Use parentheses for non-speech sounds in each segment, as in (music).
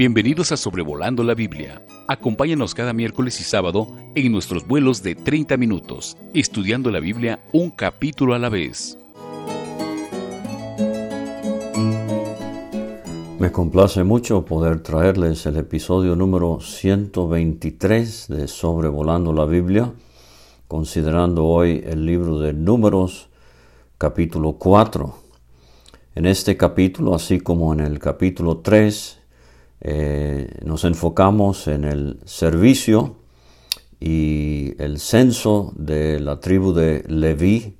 Bienvenidos a Sobrevolando la Biblia. Acompáñanos cada miércoles y sábado en nuestros vuelos de 30 minutos, estudiando la Biblia un capítulo a la vez. Me complace mucho poder traerles el episodio número 123 de Sobrevolando la Biblia, considerando hoy el libro de Números, capítulo 4. En este capítulo, así como en el capítulo 3, eh, nos enfocamos en el servicio y el censo de la tribu de Leví,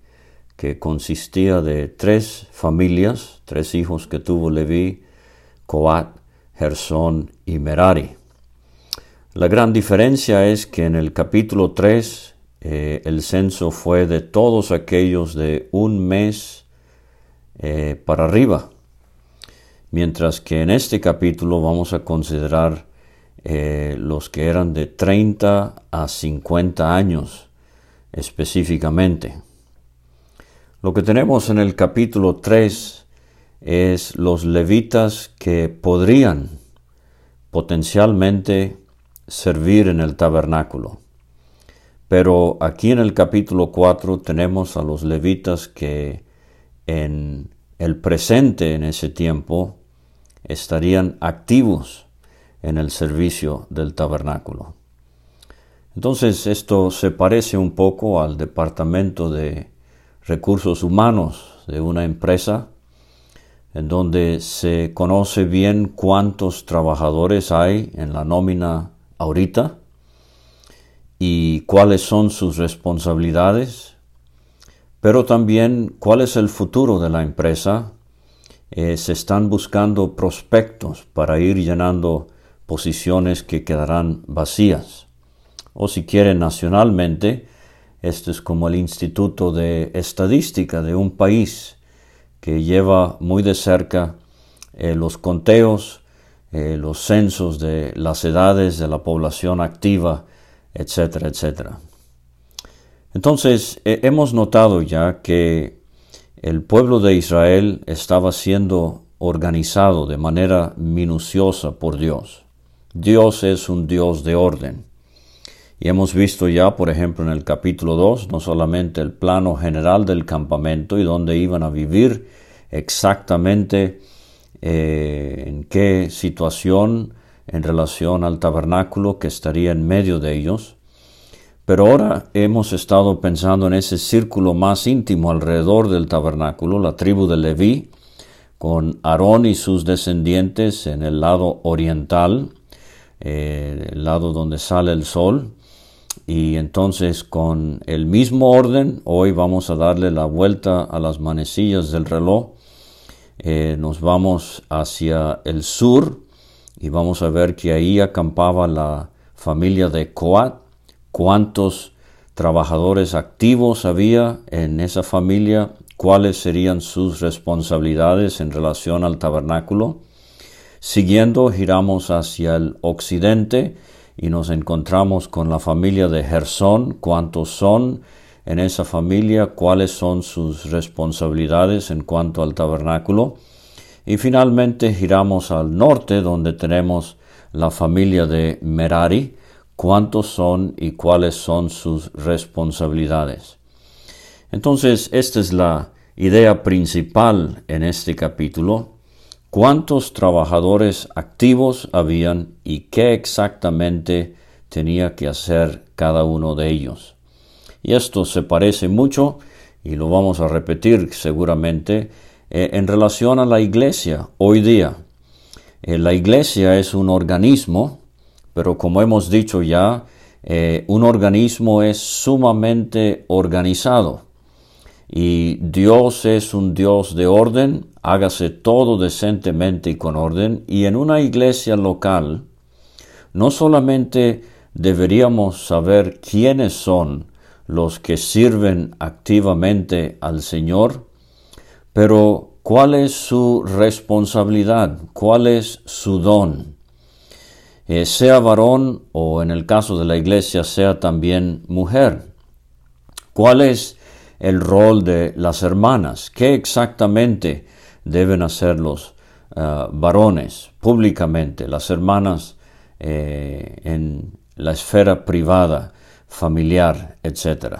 que consistía de tres familias, tres hijos que tuvo Leví, Coat, Gersón y Merari. La gran diferencia es que en el capítulo 3 eh, el censo fue de todos aquellos de un mes eh, para arriba mientras que en este capítulo vamos a considerar eh, los que eran de 30 a 50 años específicamente. Lo que tenemos en el capítulo 3 es los levitas que podrían potencialmente servir en el tabernáculo. Pero aquí en el capítulo 4 tenemos a los levitas que en el presente en ese tiempo estarían activos en el servicio del tabernáculo. Entonces esto se parece un poco al departamento de recursos humanos de una empresa en donde se conoce bien cuántos trabajadores hay en la nómina ahorita y cuáles son sus responsabilidades, pero también cuál es el futuro de la empresa eh, se están buscando prospectos para ir llenando posiciones que quedarán vacías. O si quieren nacionalmente, este es como el Instituto de Estadística de un país que lleva muy de cerca eh, los conteos, eh, los censos de las edades de la población activa, etcétera, etcétera. Entonces, hemos notado ya que el pueblo de Israel estaba siendo organizado de manera minuciosa por Dios. Dios es un Dios de orden. Y hemos visto ya, por ejemplo, en el capítulo 2, no solamente el plano general del campamento y dónde iban a vivir exactamente eh, en qué situación en relación al tabernáculo que estaría en medio de ellos, pero ahora hemos estado pensando en ese círculo más íntimo alrededor del tabernáculo, la tribu de Leví, con Aarón y sus descendientes en el lado oriental, eh, el lado donde sale el sol. Y entonces con el mismo orden, hoy vamos a darle la vuelta a las manecillas del reloj. Eh, nos vamos hacia el sur y vamos a ver que ahí acampaba la familia de Coat cuántos trabajadores activos había en esa familia, cuáles serían sus responsabilidades en relación al tabernáculo. Siguiendo, giramos hacia el occidente y nos encontramos con la familia de Gersón, cuántos son en esa familia, cuáles son sus responsabilidades en cuanto al tabernáculo. Y finalmente giramos al norte, donde tenemos la familia de Merari, cuántos son y cuáles son sus responsabilidades. Entonces, esta es la idea principal en este capítulo. ¿Cuántos trabajadores activos habían y qué exactamente tenía que hacer cada uno de ellos? Y esto se parece mucho, y lo vamos a repetir seguramente, eh, en relación a la iglesia hoy día. Eh, la iglesia es un organismo pero como hemos dicho ya, eh, un organismo es sumamente organizado y Dios es un Dios de orden, hágase todo decentemente y con orden, y en una iglesia local no solamente deberíamos saber quiénes son los que sirven activamente al Señor, pero cuál es su responsabilidad, cuál es su don. Eh, sea varón o en el caso de la iglesia sea también mujer. ¿Cuál es el rol de las hermanas? ¿Qué exactamente deben hacer los ah, varones públicamente, las hermanas eh, en la esfera privada, familiar, etc.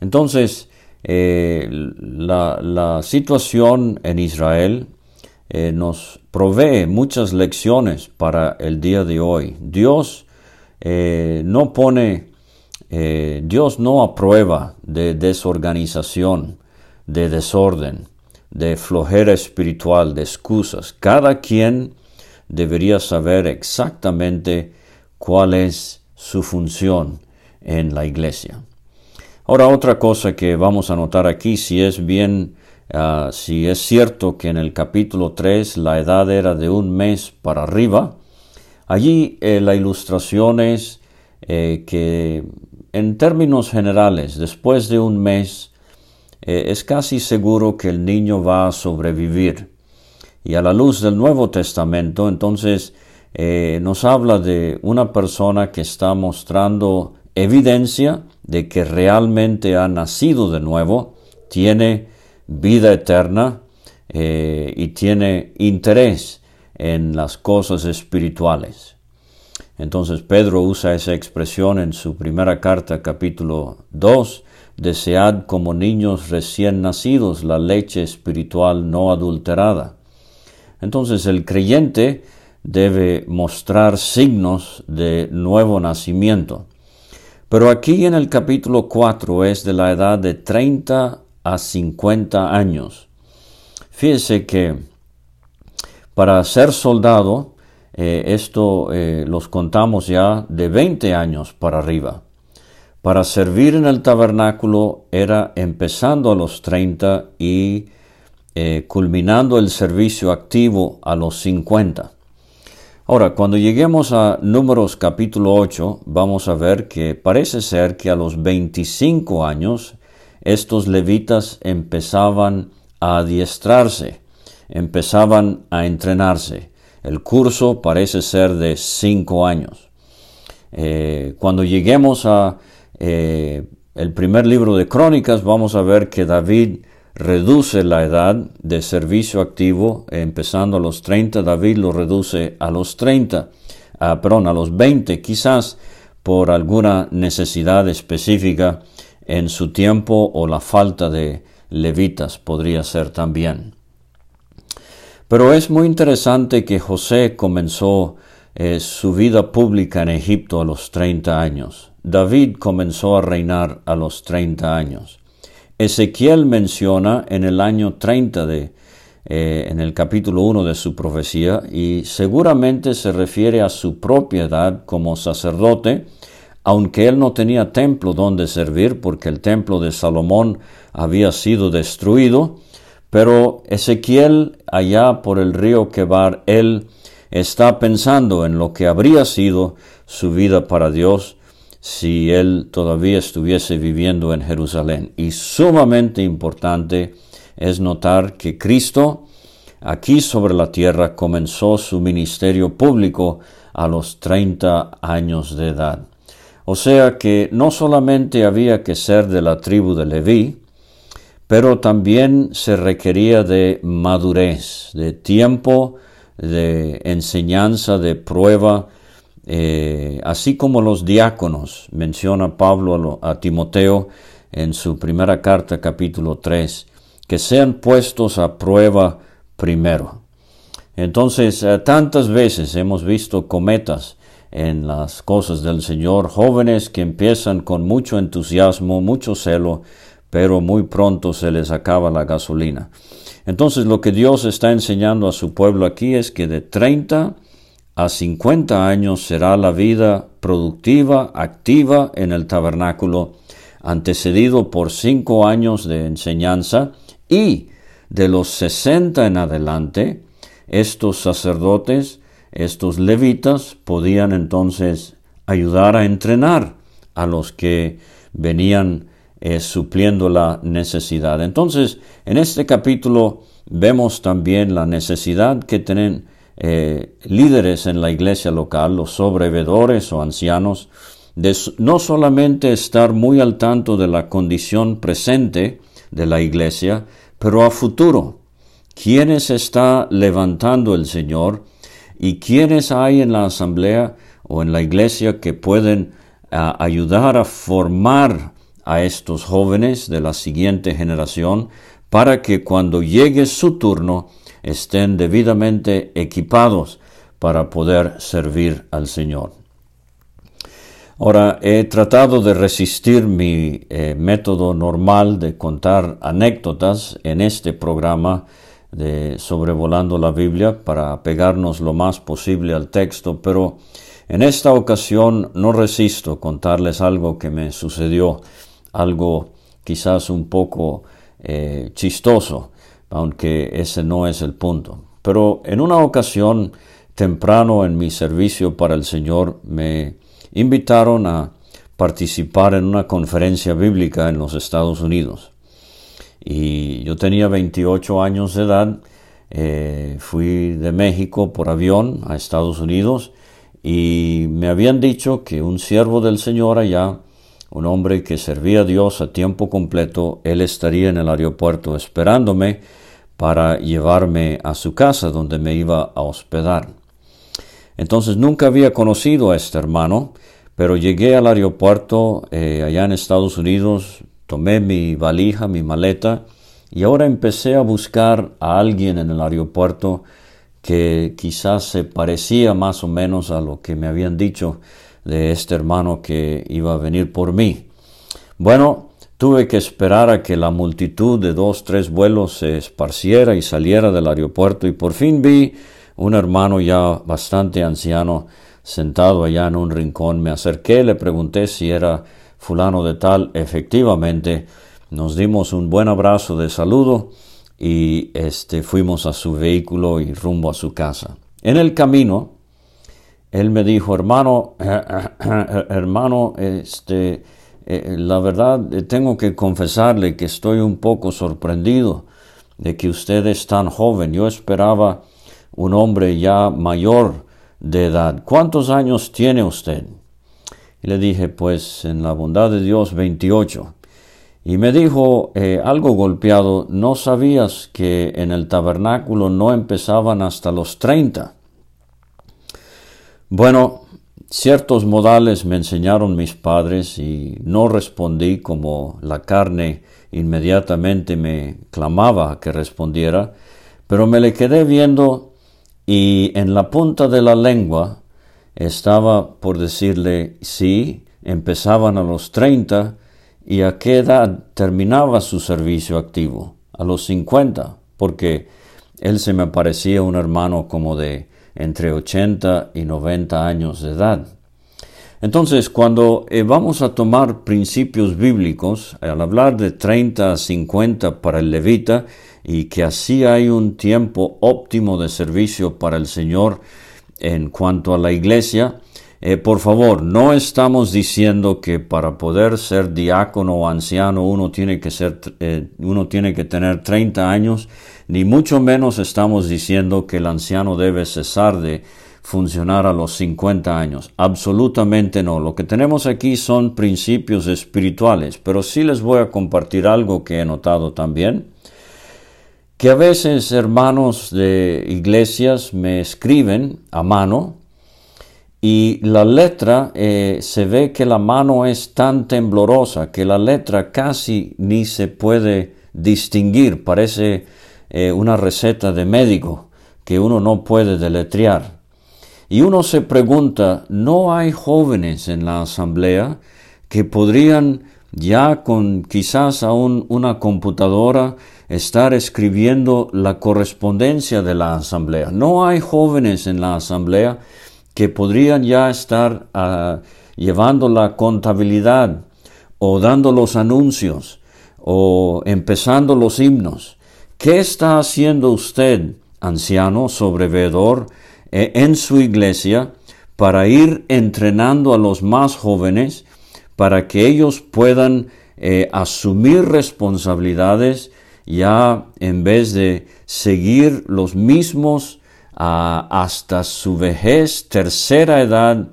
Entonces, eh, la, situación en Israel eh, nos provee muchas lecciones para el día de hoy. Dios no pone, Dios no aprueba de desorganización, de desorden, de flojera espiritual, de excusas. Cada quien debería saber exactamente cuál es su función en la iglesia. Ahora otra cosa que vamos a notar aquí, si es bien, ah, si es cierto que en el capítulo 3 la edad era de un mes para arriba, allí eh, la ilustración es eh, que en términos generales, después de un mes, eh, es casi seguro que el niño va a sobrevivir. Y a la luz del Nuevo Testamento, entonces nos habla de una persona que está mostrando evidencia de que realmente ha nacido de nuevo, tiene vida eterna eh, y tiene interés en las cosas espirituales. Entonces Pedro usa esa expresión en su primera carta, capítulo 2, desead como niños recién nacidos la leche espiritual no adulterada. Entonces el creyente debe mostrar signos de nuevo nacimiento. Pero aquí en el capítulo 4 es de la edad de 30 a 50 años. Fíjese que para ser soldado, eh, esto eh, los contamos ya de 20 años para arriba. Para servir en el tabernáculo era empezando a los 30 y eh, culminando el servicio activo a los 50. Ahora, cuando lleguemos a Números capítulo 8, vamos a ver que parece ser que a los 25 años estos levitas empezaban a adiestrarse, empezaban a entrenarse. El curso parece ser de 5 años. Eh, cuando lleguemos a eh, el primer libro de Crónicas, vamos a ver que David reduce la edad de servicio activo, empezando a los 30, David lo reduce a los 30, ah, perdón, a los 20, quizás por alguna necesidad específica en su tiempo o la falta de levitas podría ser también. Pero es muy interesante que José comenzó eh, su vida pública en Egipto a los 30 años. David comenzó a reinar a los 30 años. Ezequiel menciona en el año 30 de, eh, en el capítulo 1 de su profecía, y seguramente se refiere a su propiedad como sacerdote, aunque él no tenía templo donde servir, porque el templo de Salomón había sido destruido, pero Ezequiel, allá por el río Quebar, él está pensando en lo que habría sido su vida para Dios, si él todavía estuviese viviendo en Jerusalén. Y sumamente importante es notar que Cristo aquí sobre la tierra comenzó su ministerio público a los 30 años de edad. O sea que no solamente había que ser de la tribu de Leví, pero también se requería de madurez, de tiempo, de enseñanza, de prueba, eh, así como los diáconos, menciona Pablo a, Timoteo en su primera carta capítulo 3, que sean puestos a prueba primero. Entonces, eh, tantas veces hemos visto cometas en las cosas del Señor, jóvenes que empiezan con mucho entusiasmo, mucho celo, pero muy pronto se les acaba la gasolina. Entonces, lo que Dios está enseñando a su pueblo aquí es que de 30 a 50 años será la vida productiva, activa en el tabernáculo, antecedido por cinco años de enseñanza y de los 60 en adelante, estos sacerdotes, estos levitas, podían entonces ayudar a entrenar a los que venían eh, supliendo la necesidad. Entonces, en este capítulo vemos también la necesidad que tienen eh, líderes en la iglesia local, los sobrevedores o ancianos, de no solamente estar muy al tanto de la condición presente de la iglesia, pero a futuro, quiénes está levantando el Señor y quiénes hay en la asamblea o en la iglesia que pueden ah, ayudar a formar a estos jóvenes de la siguiente generación para que cuando llegue su turno estén debidamente equipados para poder servir al Señor. Ahora, he tratado de resistir mi eh, método normal de contar anécdotas en este programa de Sobrevolando la Biblia para apegarnos lo más posible al texto, pero en esta ocasión no resisto contarles algo que me sucedió, algo quizás un poco eh, chistoso, aunque ese no es el punto. Pero en una ocasión, temprano en mi servicio para el Señor, me invitaron a participar en una conferencia bíblica en los Estados Unidos. Y yo tenía 28 años de edad, eh, fui de México por avión a Estados Unidos y me habían dicho que un siervo del Señor allá un hombre que servía a Dios a tiempo completo, él estaría en el aeropuerto esperándome para llevarme a su casa donde me iba a hospedar. Entonces nunca había conocido a este hermano, pero llegué al aeropuerto eh, allá en Estados Unidos, tomé mi valija, mi maleta, y ahora empecé a buscar a alguien en el aeropuerto que quizás se parecía más o menos a lo que me habían dicho de este hermano que iba a venir por mí. Bueno, tuve que esperar a que la multitud de dos, tres vuelos se esparciera y saliera del aeropuerto y por fin vi un hermano ya bastante anciano sentado allá en un rincón. Me acerqué, le pregunté si era fulano de tal. Efectivamente, nos dimos un buen abrazo de saludo y este fuimos a su vehículo y rumbo a su casa. En el camino él me dijo, hermano, (clears throat) hermano, este, eh, la verdad tengo que confesarle que estoy un poco sorprendido de que usted es tan joven. Yo esperaba un hombre ya mayor de edad. ¿Cuántos años tiene usted? Y le dije, pues en la bondad de Dios, 28. Y me dijo, eh, algo golpeado, ¿no sabías que en el tabernáculo no empezaban hasta los 30? Bueno, ciertos modales me enseñaron mis padres y no respondí como la carne inmediatamente me clamaba que respondiera, pero me le quedé viendo y en la punta de la lengua estaba por decirle sí, empezaban a los 30 y a qué edad terminaba su servicio activo, a los 50, porque él se me parecía un hermano como de entre 80 y 90 años de edad. Entonces, cuando eh, vamos a tomar principios bíblicos, al hablar de 30 a 50 para el levita, y que así hay un tiempo óptimo de servicio para el Señor en cuanto a la iglesia, eh, por favor, no estamos diciendo que para poder ser diácono o anciano uno tiene que ser, eh, uno tiene que tener 30 años ni mucho menos estamos diciendo que el anciano debe cesar de funcionar a los 50 años. Absolutamente no. Lo que tenemos aquí son principios espirituales, pero sí les voy a compartir algo que he notado también, que a veces hermanos de iglesias me escriben a mano y la letra eh, se ve que la mano es tan temblorosa que la letra casi ni se puede distinguir, parece eh, una receta de médico que uno no puede deletrear. Y uno se pregunta, ¿no hay jóvenes en la asamblea que podrían ya con quizás aún una computadora estar escribiendo la correspondencia de la asamblea? ¿No hay jóvenes en la asamblea que podrían ya estar ah, llevando la contabilidad o dando los anuncios o empezando los himnos? ¿Qué está haciendo usted, anciano, sobrevedor, eh, en su iglesia para ir entrenando a los más jóvenes para que ellos puedan eh, asumir responsabilidades ya en vez de seguir los mismos ah, hasta su vejez, tercera edad,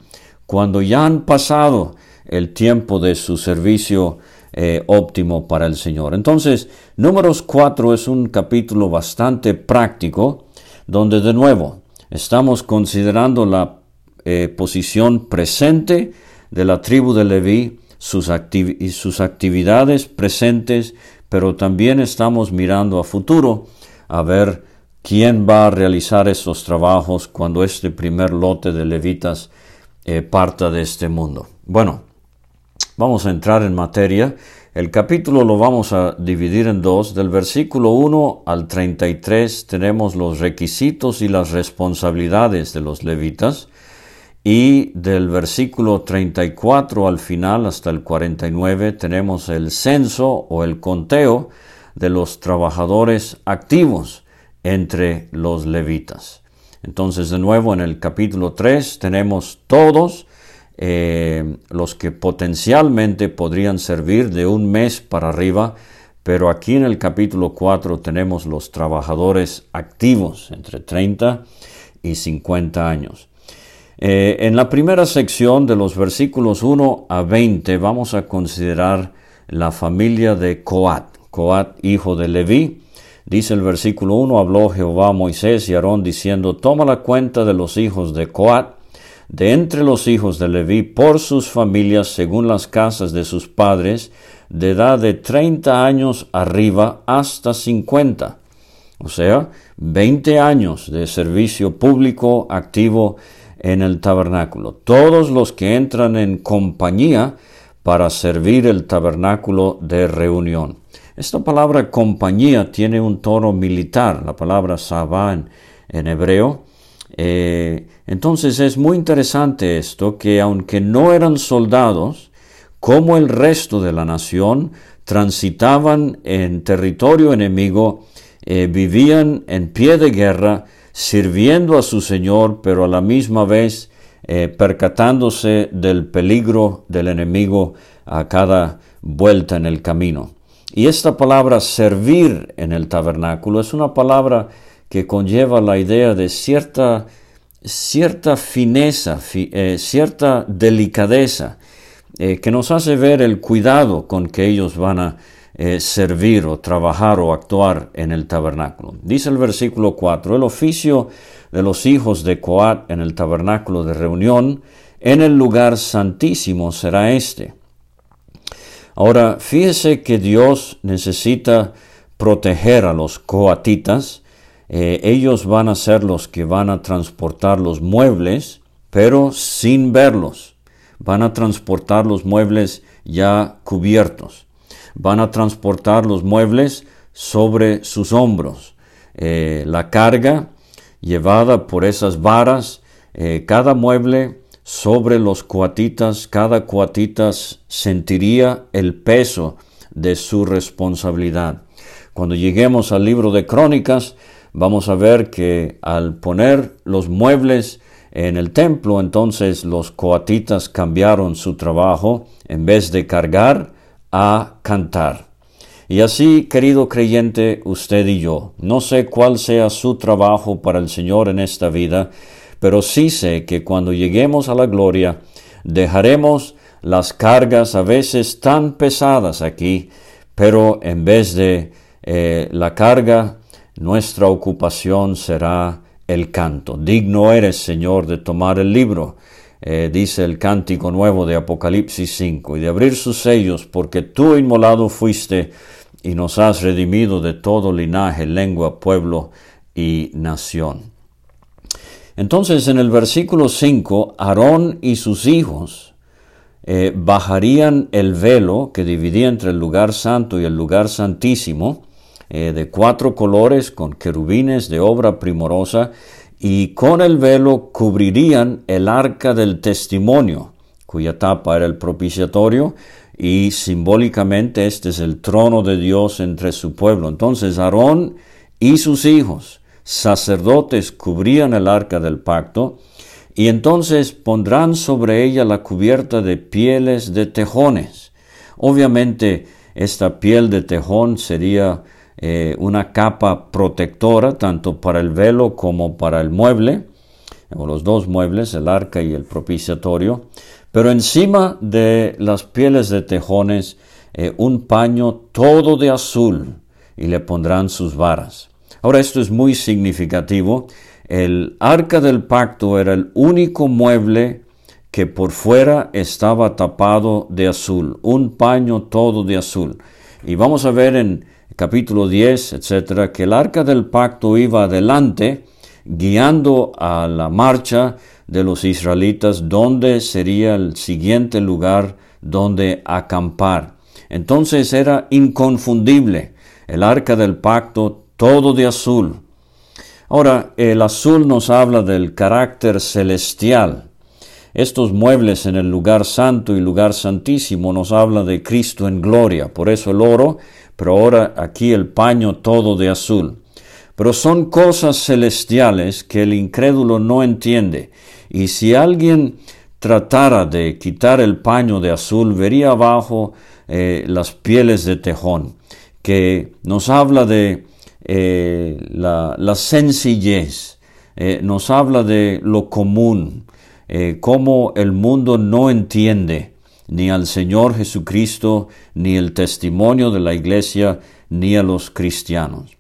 cuando ya han pasado el tiempo de su servicio eh, óptimo para el Señor. Entonces, números 4 es un capítulo bastante práctico, donde de nuevo estamos considerando la eh, posición presente de la tribu de Leví, sus, sus actividades presentes, pero también estamos mirando a futuro a ver quién va a realizar esos trabajos cuando este primer lote de levitas eh, parta de este mundo. Bueno, vamos a entrar en materia. El capítulo lo vamos a dividir en dos. Del versículo 1 al 33 tenemos los requisitos y las responsabilidades de los levitas. Y del versículo 34 al final hasta el 49 tenemos el censo o el conteo de los trabajadores activos entre los levitas. Entonces, de nuevo, en el capítulo 3 tenemos todos eh, los que potencialmente podrían servir de un mes para arriba, pero aquí en el capítulo 4 tenemos los trabajadores activos entre 30 y 50 años. Eh, en la primera sección de los versículos 1 a 20 vamos a considerar la familia de Coat, Coat hijo de Leví, Dice el versículo 1, habló Jehová a Moisés y Aarón diciendo, toma la cuenta de los hijos de Coat, de entre los hijos de Leví, por sus familias, según las casas de sus padres, de edad de 30 años arriba hasta 50. O sea, 20 años de servicio público activo en el tabernáculo. Todos los que entran en compañía para servir el tabernáculo de reunión. Esta palabra compañía tiene un tono militar, la palabra sabá en, hebreo. Eh, entonces es muy interesante esto, que aunque no eran soldados, como el resto de la nación, transitaban en territorio enemigo, eh, vivían en pie de guerra, sirviendo a su Señor, pero a la misma vez eh, percatándose del peligro del enemigo a cada vuelta en el camino. Y esta palabra servir en el tabernáculo es una palabra que conlleva la idea de cierta, cierta fineza, eh, cierta delicadeza, eh, que nos hace ver el cuidado con que ellos van a eh, servir o trabajar o actuar en el tabernáculo. Dice el versículo 4, el oficio de los hijos de Coat en el tabernáculo de reunión, en el lugar santísimo será este Ahora, fíjese que Dios necesita proteger a los coatitas. Eh, ellos van a ser los que van a transportar los muebles, pero sin verlos. Van a transportar los muebles ya cubiertos. Van a transportar los muebles sobre sus hombros. Eh, la carga llevada por esas varas, eh, cada mueble sobre los cuatitas, cada cuatitas sentiría el peso de su responsabilidad. Cuando lleguemos al libro de crónicas, vamos a ver que al poner los muebles en el templo, entonces los coatitas cambiaron su trabajo en vez de cargar a cantar. Y así, querido creyente, usted y yo, no sé cuál sea su trabajo para el Señor en esta vida, pero sí sé que cuando lleguemos a la gloria, dejaremos las cargas a veces tan pesadas aquí, pero en vez de eh, la carga, nuestra ocupación será el canto. Digno eres, Señor, de tomar el libro, eh, dice el cántico nuevo de Apocalipsis 5, y de abrir sus sellos, porque tú inmolado fuiste y nos has redimido de todo linaje, lengua, pueblo y nación. Entonces en el versículo 5, Aarón y sus hijos eh, bajarían el velo que dividía entre el lugar santo y el lugar santísimo, eh, de cuatro colores con querubines de obra primorosa, y con el velo cubrirían el arca del testimonio, cuya tapa era el propiciatorio, y simbólicamente este es el trono de Dios entre su pueblo. Entonces Aarón y sus hijos sacerdotes cubrían el arca del pacto, y entonces pondrán sobre ella la cubierta de pieles de tejones. Obviamente esta piel de tejón sería eh, una capa protectora tanto para el velo como para el mueble, o los dos muebles, el arca y el propiciatorio, pero encima de las pieles de tejones eh, un paño todo de azul y le pondrán sus varas. Ahora esto es muy significativo. El arca del pacto era el único mueble que por fuera estaba tapado de azul, un paño todo de azul. Y vamos a ver en capítulo 10, etcétera, que el arca del pacto iba adelante, guiando a la marcha de los israelitas, donde sería el siguiente lugar donde acampar. Entonces era inconfundible el arca del pacto, todo de azul. Ahora, el azul nos habla del carácter celestial estos muebles en el lugar santo y lugar santísimo nos habla de Cristo en gloria, por eso el oro, pero ahora aquí el paño todo de azul. Pero son cosas celestiales que el incrédulo no entiende, y si alguien tratara de quitar el paño de azul, vería abajo eh, las pieles de tejón, que nos habla de eh, la, sencillez, eh, nos habla de lo común, cómo el mundo no entiende ni al Señor Jesucristo, ni el testimonio de la iglesia, ni a los cristianos.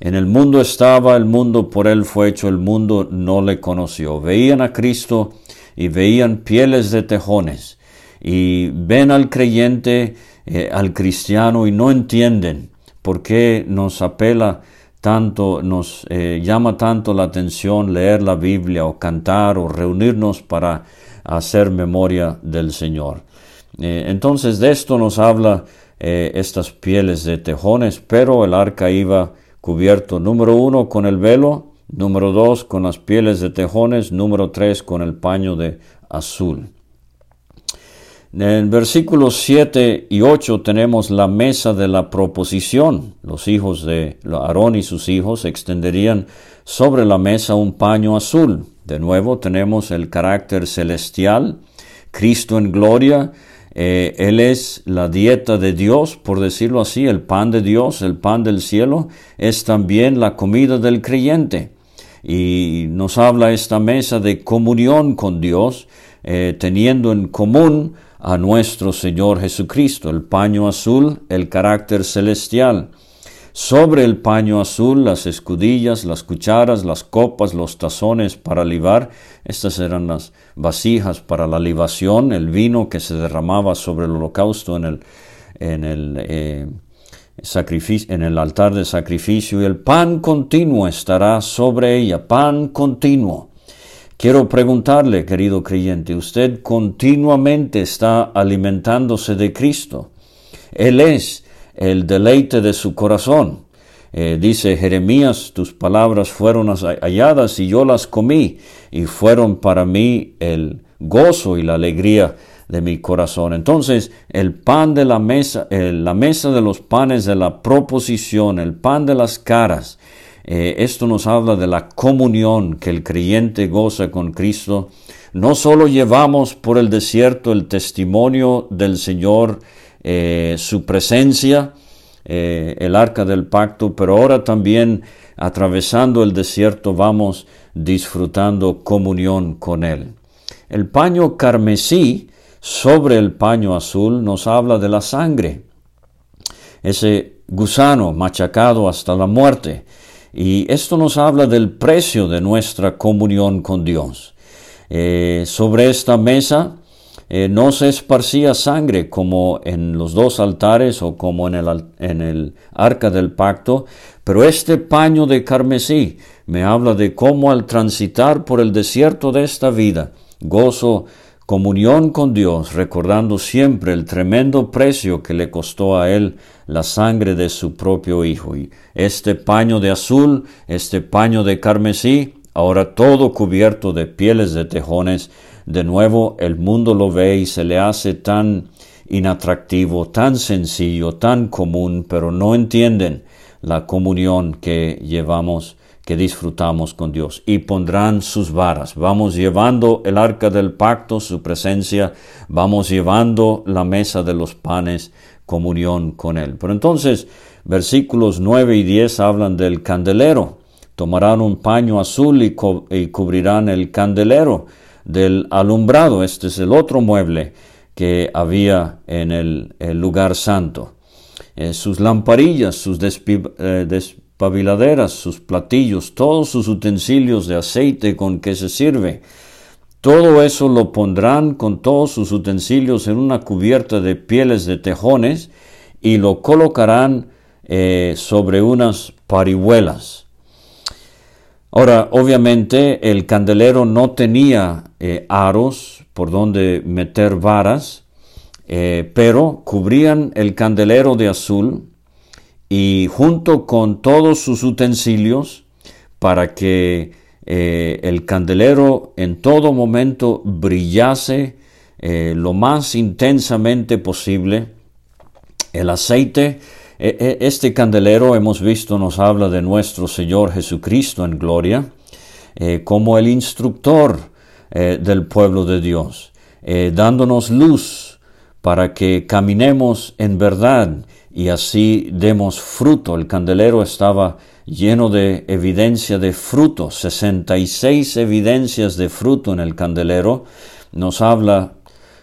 En el mundo estaba, el mundo por él fue hecho, el mundo no le conoció. Veían a Cristo y veían pieles de tejones y ven al creyente, eh, al cristiano y no entienden por qué nos apela tanto nos eh, llama tanto la atención leer la Biblia o cantar o reunirnos para hacer memoria del Señor. Eh, entonces de esto nos habla eh, estas pieles de tejones, pero el arca iba cubierto número uno con el velo, número dos con las pieles de tejones, número tres con el paño de azul. En versículos 7 y 8 tenemos la mesa de la proposición. Los hijos de Aarón y sus hijos extenderían sobre la mesa un paño azul. De nuevo tenemos el carácter celestial, Cristo en gloria. Eh, él es la dieta de Dios, por decirlo así, el pan de Dios, el pan del cielo, es también la comida del creyente. Y nos habla esta mesa de comunión con Dios, eh, teniendo en común a nuestro Señor Jesucristo, el paño azul, el carácter celestial. Sobre el paño azul, las escudillas, las cucharas, las copas, los tazones para libar. Estas eran las vasijas para la libación, el vino que se derramaba sobre el holocausto en el, en el, eh, sacrificio, en el altar de sacrificio. Y el pan continuo estará sobre ella, pan continuo. Quiero preguntarle, querido creyente, usted continuamente está alimentándose de Cristo. Él es el deleite de su corazón. Eh, dice Jeremías, tus palabras fueron halladas y yo las comí y fueron para mí el gozo y la alegría de mi corazón. Entonces, el pan de la mesa, la mesa de los panes de la proposición, el pan de las caras, eh, esto nos habla de la comunión que el creyente goza con Cristo. No solo llevamos por el desierto el testimonio del Señor, eh, su presencia, eh, el arca del pacto, pero ahora también atravesando el desierto vamos disfrutando comunión con Él. El paño carmesí sobre el paño azul nos habla de la sangre, ese gusano machacado hasta la muerte. Y esto nos habla del precio de nuestra comunión con Dios. Eh, sobre esta mesa eh, no se esparcía sangre como en los dos altares o como en el, en el arca del pacto, pero este paño de carmesí me habla de cómo al transitar por el desierto de esta vida, gozo comunión con Dios, recordando siempre el tremendo precio que le costó a él la sangre de su propio Hijo. Y este paño de azul, este paño de carmesí, ahora todo cubierto de pieles de tejones, de nuevo el mundo lo ve y se le hace tan inatractivo, tan sencillo, tan común, pero no entienden la comunión que llevamos que disfrutamos con Dios y pondrán sus varas. Vamos llevando el arca del pacto, su presencia, vamos llevando la mesa de los panes, comunión con Él. Pero entonces, versículos 9 y 10 hablan del candelero. Tomarán un paño azul y, y cubrirán el candelero del alumbrado. Este es el otro mueble que había en el, lugar santo. Eh, sus lamparillas, sus eh, despabiladeras, sus platillos, todos sus utensilios de aceite con que se sirve, todo eso lo pondrán con todos sus utensilios en una cubierta de pieles de tejones y lo colocarán eh, sobre unas parihuelas. Ahora, obviamente el candelero no tenía eh, aros por donde meter varas, eh, pero cubrían el candelero de azul y junto con todos sus utensilios para que eh, el candelero en todo momento brillase lo más intensamente posible. El aceite, este candelero hemos visto nos habla de nuestro Señor Jesucristo en gloria, eh, como el instructor del pueblo de Dios, dándonos luz para que caminemos en verdad y así demos fruto. El candelero estaba lleno de evidencia de fruto, 66 evidencias de fruto en el candelero. Nos habla,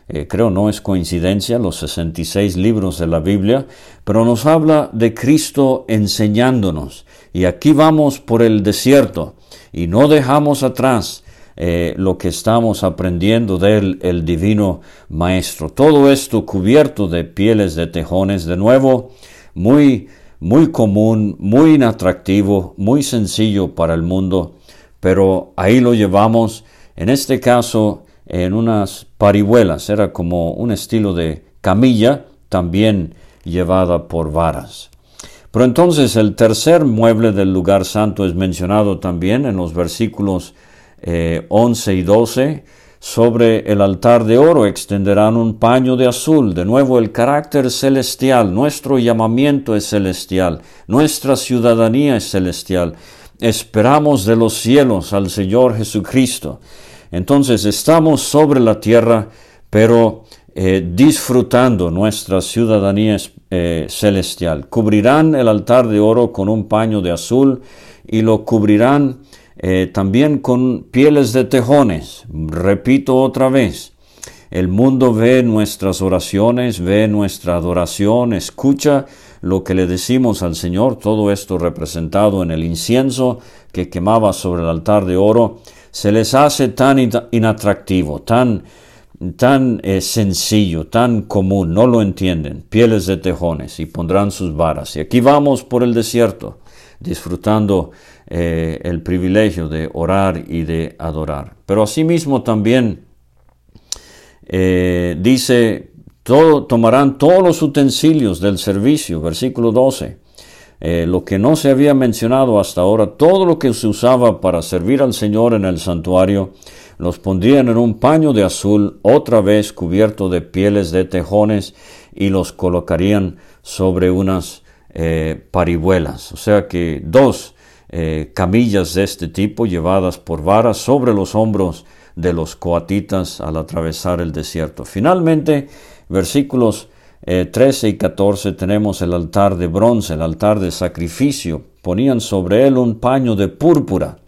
eh, creo no es coincidencia, los 66 libros de la Biblia, pero nos habla de Cristo enseñándonos. Y aquí vamos por el desierto y no dejamos atrás eh, lo que estamos aprendiendo del el divino Maestro. Todo esto cubierto de pieles de tejones, de nuevo, muy, muy común, muy inatractivo, muy sencillo para el mundo, pero ahí lo llevamos, en este caso, en unas parihuelas, era como un estilo de camilla, también llevada por varas. Pero entonces el tercer mueble del lugar santo es mencionado también en los versículos 11 eh, y 12, sobre el altar de oro extenderán un paño de azul. De nuevo, el carácter celestial, nuestro llamamiento es celestial, nuestra ciudadanía es celestial. Esperamos de los cielos al Señor Jesucristo. Entonces estamos sobre la tierra, pero eh, disfrutando nuestra ciudadanía eh, celestial. Cubrirán el altar de oro con un paño de azul y lo cubrirán eh, también con pieles de tejones. Repito otra vez, el mundo ve nuestras oraciones, ve nuestra adoración, escucha lo que le decimos al Señor, todo esto representado en el incienso que quemaba sobre el altar de oro, se les hace tan inatractivo, tan, tan eh, sencillo, tan común, no lo entienden, pieles de tejones y pondrán sus varas. Y aquí vamos por el desierto, disfrutando eh, el privilegio de orar y de adorar. Pero asimismo también eh, dice, tomarán todos los utensilios del servicio, versículo 12. Eh, lo que no se había mencionado hasta ahora, todo lo que se usaba para servir al Señor en el santuario, los pondrían en un paño de azul, otra vez cubierto de pieles de tejones, y los colocarían sobre unas parihuelas. O sea que dos eh, camillas de este tipo llevadas por varas sobre los hombros de los coatitas al atravesar el desierto. Finalmente, versículos 13 eh, y 14 tenemos el altar de bronce, el altar de sacrificio. Ponían sobre él un paño de púrpura.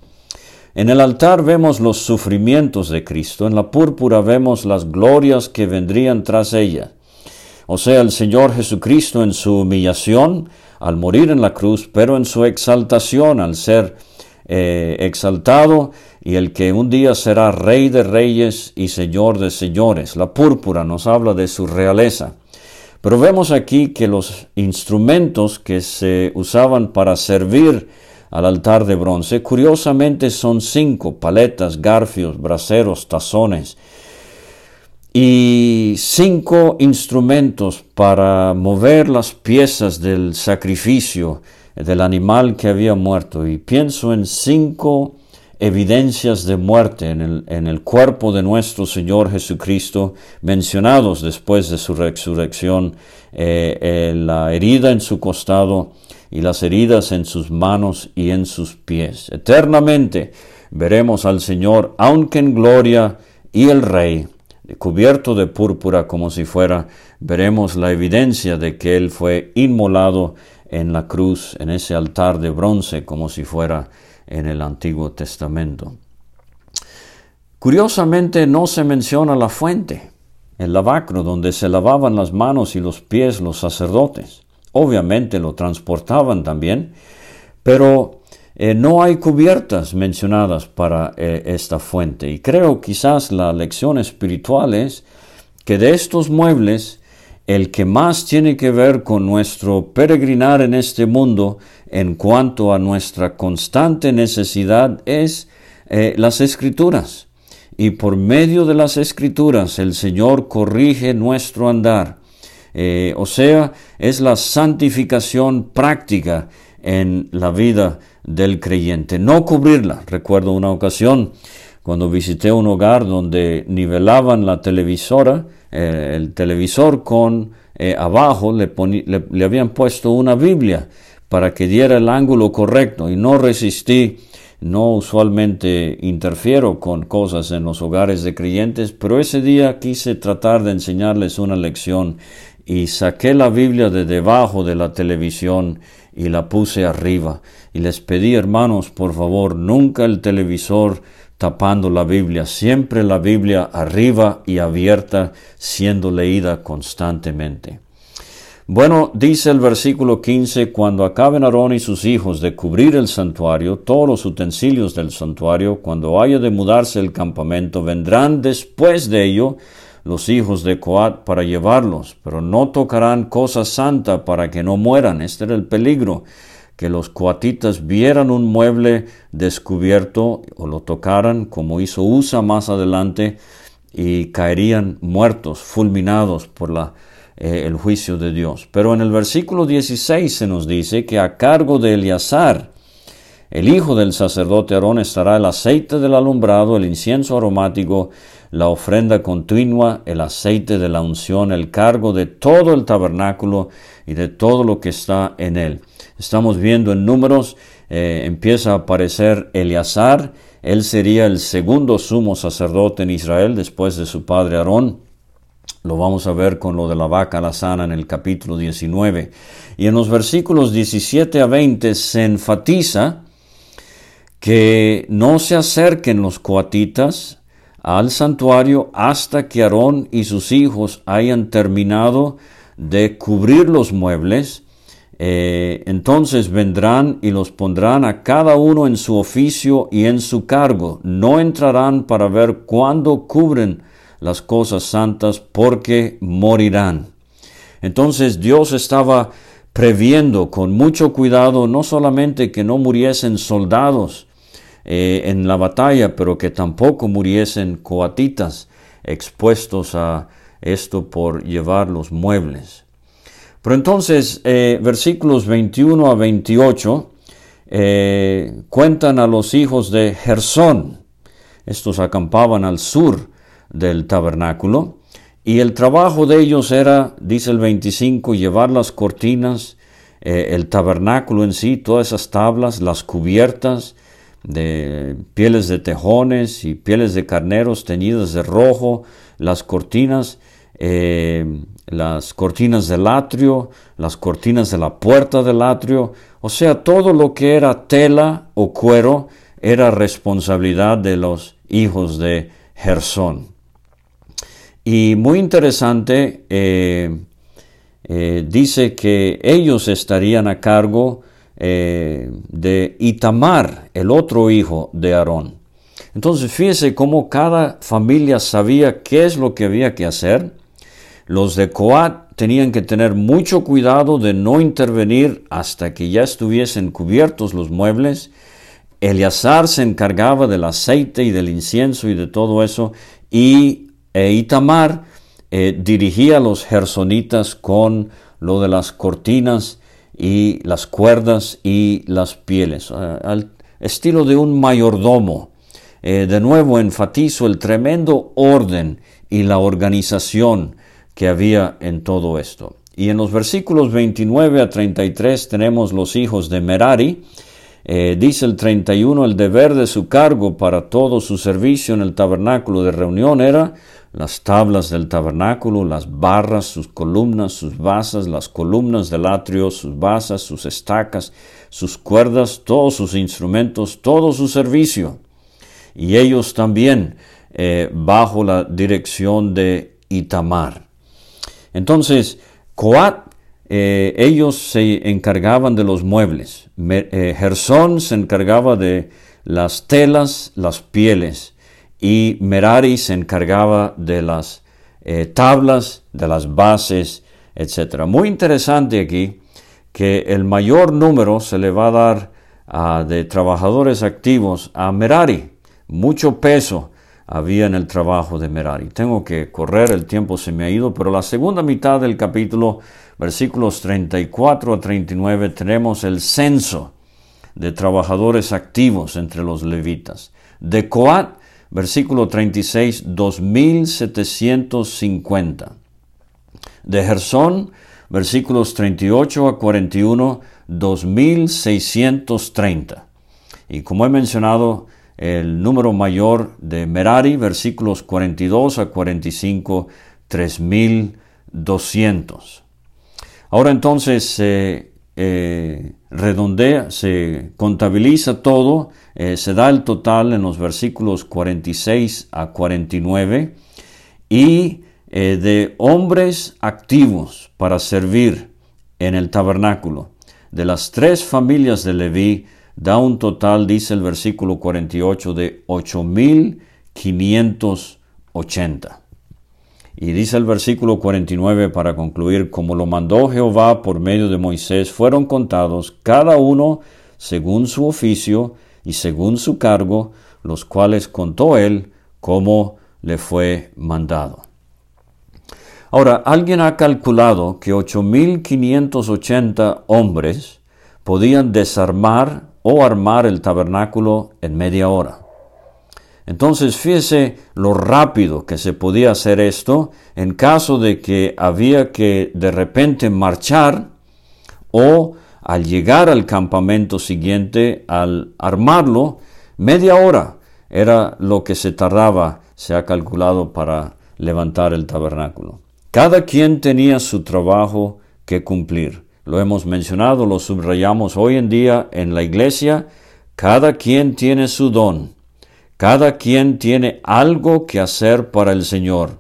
En el altar vemos los sufrimientos de Cristo, en la púrpura vemos las glorias que vendrían tras ella. O sea, el Señor Jesucristo en su humillación, al morir en la cruz, pero en su exaltación, al ser eh, exaltado y el que un día será rey de reyes y señor de señores. La púrpura nos habla de su realeza. Pero vemos aquí que los instrumentos que se usaban para servir al altar de bronce, curiosamente son cinco, paletas, garfios, braseros, tazones, y cinco instrumentos para mover las piezas del sacrificio del animal que había muerto. Y pienso en cinco evidencias de muerte en el, en el cuerpo de nuestro Señor Jesucristo, mencionados después de su resurrección, eh, eh, la herida en su costado y las heridas en sus manos y en sus pies. Eternamente veremos al Señor, aunque en gloria, y el Rey cubierto de púrpura como si fuera, veremos la evidencia de que Él fue inmolado en la cruz, en ese altar de bronce, como si fuera en el Antiguo Testamento. Curiosamente no se menciona la fuente. el lavacro, donde se lavaban las manos y los pies los sacerdotes. Obviamente lo transportaban también, pero eh, no hay cubiertas mencionadas para eh, esta fuente. Y creo quizás la lección espiritual es que de estos muebles, el que más tiene que ver con nuestro peregrinar en este mundo en cuanto a nuestra constante necesidad es eh, las escrituras. Y por medio de las escrituras el Señor corrige nuestro andar. o sea, es la santificación práctica en la vida del creyente. No cubrirla. Recuerdo una ocasión cuando visité un hogar donde nivelaban la televisora, eh, el televisor con eh, abajo le, le, habían puesto una Biblia para que diera el ángulo correcto y no resistí. No usualmente interfiero con cosas en los hogares de creyentes, pero ese día quise tratar de enseñarles una lección y saqué la Biblia de debajo de la televisión y la puse arriba. Y les pedí, hermanos, por favor, nunca el televisor tapando la Biblia, siempre la Biblia arriba y abierta, siendo leída constantemente. Bueno, dice el versículo 15, cuando acaben Aarón y sus hijos de cubrir el santuario, todos los utensilios del santuario, cuando haya de mudarse el campamento, vendrán después de ello los hijos de Coat para llevarlos, pero no tocarán cosa santa para que no mueran. Este era el peligro, que los coatitas vieran un mueble descubierto o lo tocaran, como hizo Usa más adelante, y caerían muertos, fulminados por la, eh, el juicio de Dios. Pero en el versículo 16 se nos dice que a cargo de Eleazar, el hijo del sacerdote Aarón estará el aceite del alumbrado, el incienso aromático, la ofrenda continua, el aceite de la unción, el cargo de todo el tabernáculo y de todo lo que está en él. Estamos viendo en números, eh, empieza a aparecer Eleazar, él sería el segundo sumo sacerdote en Israel después de su padre Aarón. Lo vamos a ver con lo de la vaca la sana en el capítulo 19. Y en los versículos 17 a 20 se enfatiza que no se acerquen los coatitas al santuario hasta que Aarón y sus hijos hayan terminado de cubrir los muebles. Eh, entonces vendrán y los pondrán a cada uno en su oficio y en su cargo. No entrarán para ver cuándo cubren las cosas santas porque morirán. Entonces Dios estaba previendo con mucho cuidado no solamente que no muriesen soldados, eh, en la batalla, pero que tampoco muriesen coatitas expuestos a esto por llevar los muebles. Pero entonces, eh, versículos 21 a 28 eh, cuentan a los hijos de Gersón. Estos acampaban al sur del tabernáculo. Y el trabajo de ellos era, dice el 25, llevar las cortinas, el tabernáculo en sí, todas esas tablas, las cubiertas, de pieles de tejones y pieles de carneros teñidas de rojo, las cortinas, eh, las cortinas del atrio, las cortinas de la puerta del atrio, o sea, todo lo que era tela o cuero era responsabilidad de los hijos de Gersón. Y muy interesante, eh, eh, dice que ellos estarían a cargo eh, de Itamar, el otro hijo de Aarón. Entonces fíjese cómo cada familia sabía qué es lo que había que hacer. Los de Coat tenían que tener mucho cuidado de no intervenir hasta que ya estuviesen cubiertos los muebles. Eleazar se encargaba del aceite y del incienso y de todo eso. Y e Itamar eh, dirigía a los gersonitas con lo de las cortinas y las cuerdas y las pieles, al estilo de un mayordomo. Eh, de nuevo enfatizo el tremendo orden y la organización que había en todo esto. Y en los versículos 29 a 33 tenemos los hijos de Merari. Eh, dice el 31, el deber de su cargo para todo su servicio en el tabernáculo de reunión era las tablas del tabernáculo, las barras, sus columnas, sus basas, las columnas del atrio, sus basas, sus estacas, sus cuerdas, todos sus instrumentos, todo su servicio. Y ellos también, eh, bajo la dirección de y Tamar. Entonces, Coat, eh, ellos se encargaban de los muebles. Eh, Gersón se encargaba de las telas, las pieles. Y Merari se encargaba de las eh, tablas, de las bases, etc. Muy interesante aquí que el mayor número se le va a dar ah, de trabajadores activos a Merari. Mucho peso había en el trabajo de Merari. Tengo que correr, el tiempo se me ha ido, pero la segunda mitad del capítulo, versículos 34 a 39, tenemos el censo de trabajadores activos entre los levitas. De Coat, versículo 36, 2750. De Gersón, versículos 38 a 41, 2630. Y como he mencionado, el número mayor de Merari, versículos 42 a 45, 3200. Ahora entonces se eh, redondea, se contabiliza todo, eh, se da el total en los versículos 46 a 49 y eh, de hombres activos para servir en el tabernáculo. De las tres familias de Leví, da un total, dice el versículo 48, de 8.580. Y dice el versículo 49 para concluir, como lo mandó Jehová por medio de Moisés, fueron contados cada uno según su oficio y según su cargo, los cuales contó él como le fue mandado. Ahora, alguien ha calculado que 8.580 hombres podían desarmar o armar el tabernáculo en media hora. Entonces fíjese lo rápido que se podía hacer esto en caso de que había que de repente marchar o al llegar al campamento siguiente, al armarlo, media hora era lo que se tardaba, se ha calculado para levantar el tabernáculo. Cada quien tenía su trabajo que cumplir. Lo hemos mencionado, lo subrayamos hoy en día en la iglesia. Cada quien tiene su don. Cada quien tiene algo que hacer para el Señor.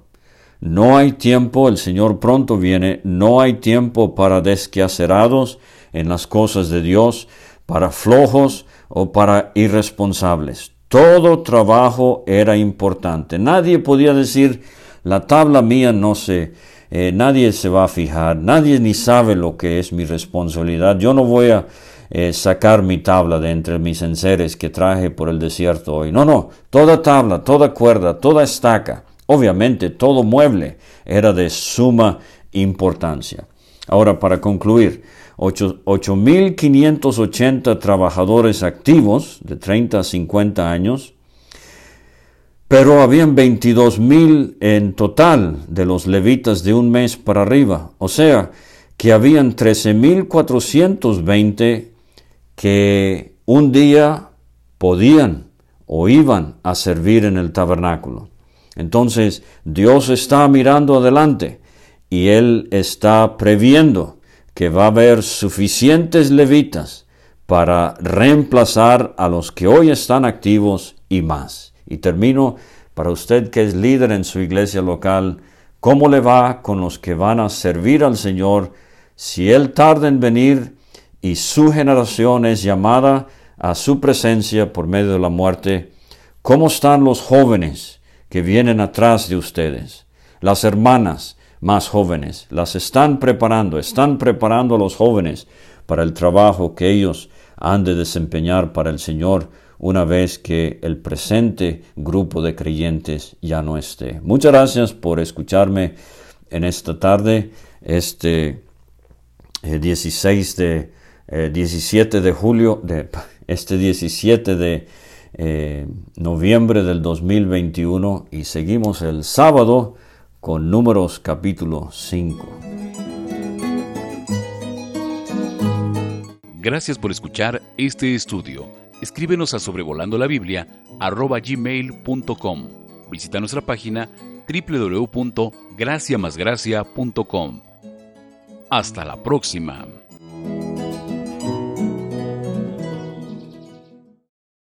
No hay tiempo, el Señor pronto viene, no hay tiempo para desquacerados en las cosas de Dios, para flojos o para irresponsables. Todo trabajo era importante. Nadie podía decir, la tabla mía no se, eh, nadie se va a fijar, nadie ni sabe lo que es mi responsabilidad. Yo no voy a eh, sacar mi tabla de entre mis enseres que traje por el desierto hoy. No, no, toda tabla, toda cuerda, toda estaca, obviamente todo mueble era de suma importancia. Ahora, para concluir, 8.580 trabajadores activos de 30 a 50 años, pero habían 22 mil en total de los levitas de un mes para arriba. O sea, que habían 13.420 que un día podían o iban a servir en el tabernáculo. Entonces Dios está mirando adelante y Él está previendo que va a haber suficientes levitas para reemplazar a los que hoy están activos y más. Y termino para usted que es líder en su iglesia local, ¿cómo le va con los que van a servir al Señor si Él tarda en venir y su generación es llamada a su presencia por medio de la muerte? ¿Cómo están los jóvenes que vienen atrás de ustedes? Las hermanas más jóvenes, las están preparando, están preparando a los jóvenes para el trabajo que ellos han de desempeñar para el Señor una vez que el presente grupo de creyentes ya no esté. Muchas gracias por escucharme en esta tarde, este 16 eh, de 17 eh, de julio, de, (laughs) este 17 de eh, noviembre del 2021 y seguimos el sábado con números capítulo 5. Gracias por escuchar este estudio escríbenos a sobrevolando la Biblia arroba gmail.com. Visita nuestra página www.graciamasgracia.com. Hasta la próxima.